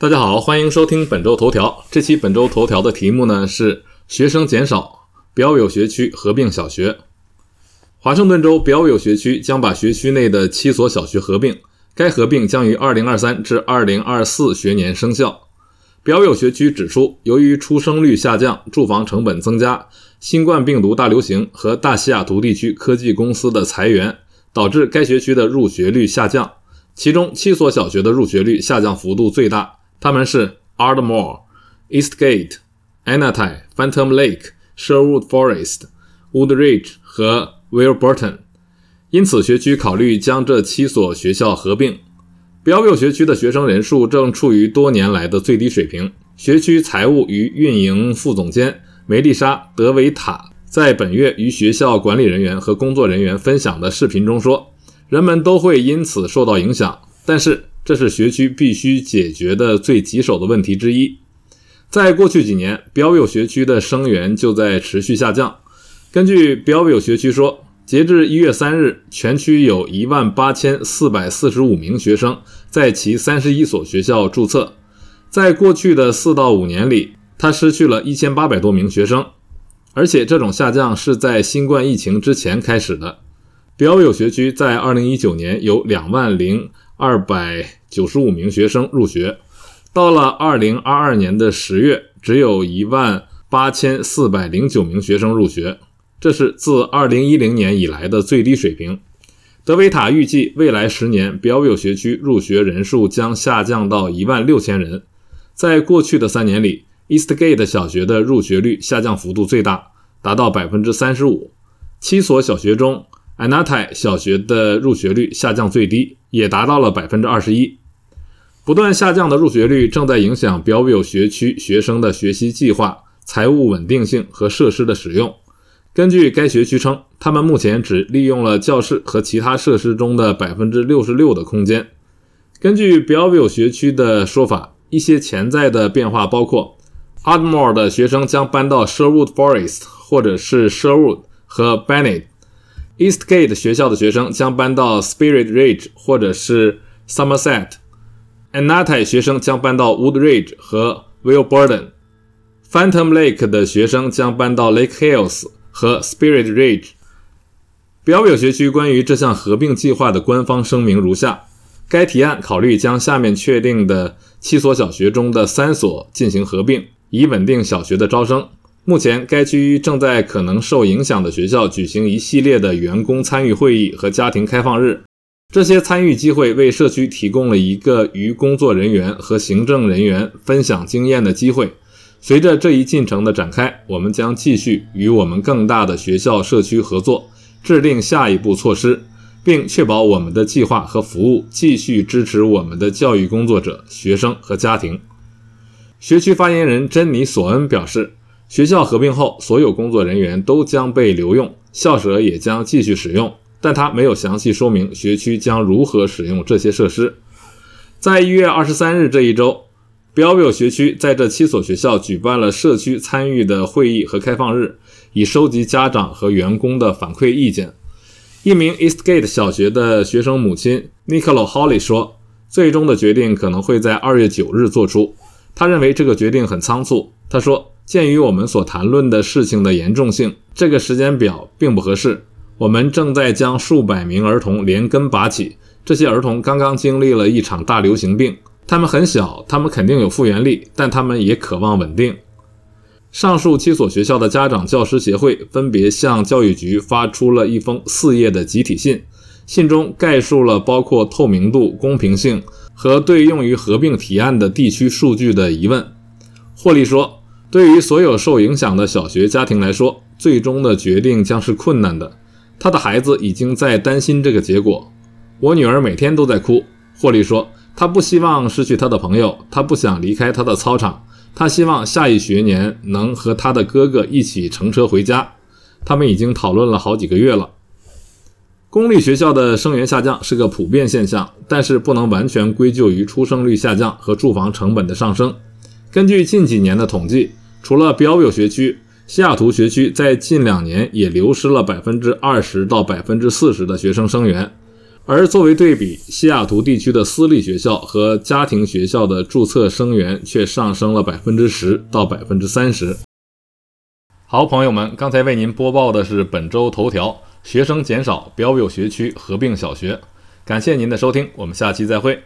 大家好，欢迎收听本周头条。这期本周头条的题目呢是学生减少，标有学区合并小学。华盛顿州标有学区将把学区内的七所小学合并，该合并将于二零二三至二零二四学年生效。标有学区指出，由于出生率下降、住房成本增加、新冠病毒大流行和大西雅图地区科技公司的裁员，导致该学区的入学率下降。其中七所小学的入学率下降幅度最大。他们是 Ardmore、Eastgate、Anati、Phantom Lake、Sherwood Forest、Woodridge 和 Wilburton，因此学区考虑将这七所学校合并。标有学区的学生人数正处于多年来的最低水平。学区财务与运营副总监梅丽莎·德维塔在本月与学校管理人员和工作人员分享的视频中说：“人们都会因此受到影响，但是。”这是学区必须解决的最棘手的问题之一。在过去几年，标有学区的生源就在持续下降。根据标有学区说，截至一月三日，全区有一万八千四百四十五名学生在其三十一所学校注册。在过去的四到五年里，它失去了一千八百多名学生，而且这种下降是在新冠疫情之前开始的。标有学区在二零一九年有两万零。二百九十五名学生入学，到了二零二二年的十月，只有一万八千四百零九名学生入学，这是自二零一零年以来的最低水平。德维塔预计，未来十年标有学区入学人数将下降到一万六千人。在过去的三年里，Eastgate 小学的入学率下降幅度最大，达到百分之三十五。七所小学中，安纳泰小学的入学率下降最低，也达到了百分之二十一。不断下降的入学率正在影响标有学区学生的学习计划、财务稳定性和设施的使用。根据该学区称，他们目前只利用了教室和其他设施中的百分之六十六的空间。根据标有学区的说法，一些潜在的变化包括：Ardmore 的学生将搬到 Sherwood Forest，或者是 Sherwood 和 Bennett。Eastgate 学校的学生将搬到 Spirit Ridge 或者是 Somerset；Anatai 学生将搬到 Woodridge 和 wilburden phantom Lake 的学生将搬到 Lake Hills 和 Spirit Ridge。表有学区关于这项合并计划的官方声明如下：该提案考虑将下面确定的七所小学中的三所进行合并，以稳定小学的招生。目前，该区正在可能受影响的学校举行一系列的员工参与会议和家庭开放日。这些参与机会为社区提供了一个与工作人员和行政人员分享经验的机会。随着这一进程的展开，我们将继续与我们更大的学校社区合作，制定下一步措施，并确保我们的计划和服务继续支持我们的教育工作者、学生和家庭。学区发言人珍妮·索恩表示。学校合并后，所有工作人员都将被留用，校舍也将继续使用，但他没有详细说明学区将如何使用这些设施。在一月二十三日这一周，标有学区在这七所学校举办了社区参与的会议和开放日，以收集家长和员工的反馈意见。一名 Eastgate 小学的学生母亲 Nicola Holly 说：“最终的决定可能会在二月九日做出。他认为这个决定很仓促。”他说。鉴于我们所谈论的事情的严重性，这个时间表并不合适。我们正在将数百名儿童连根拔起，这些儿童刚刚经历了一场大流行病，他们很小，他们肯定有复原力，但他们也渴望稳定。上述七所学校的家长教师协会分别向教育局发出了一封四页的集体信，信中概述了包括透明度、公平性和对用于合并提案的地区数据的疑问。霍利说。对于所有受影响的小学家庭来说，最终的决定将是困难的。他的孩子已经在担心这个结果。我女儿每天都在哭。霍利说，她不希望失去她的朋友，她不想离开她的操场，她希望下一学年能和她的哥哥一起乘车回家。他们已经讨论了好几个月了。公立学校的生源下降是个普遍现象，但是不能完全归咎于出生率下降和住房成本的上升。根据近几年的统计。除了标有学区，西雅图学区在近两年也流失了百分之二十到百分之四十的学生生源，而作为对比，西雅图地区的私立学校和家庭学校的注册生源却上升了百分之十到百分之三十。好，朋友们，刚才为您播报的是本周头条：学生减少，标有学区合并小学。感谢您的收听，我们下期再会。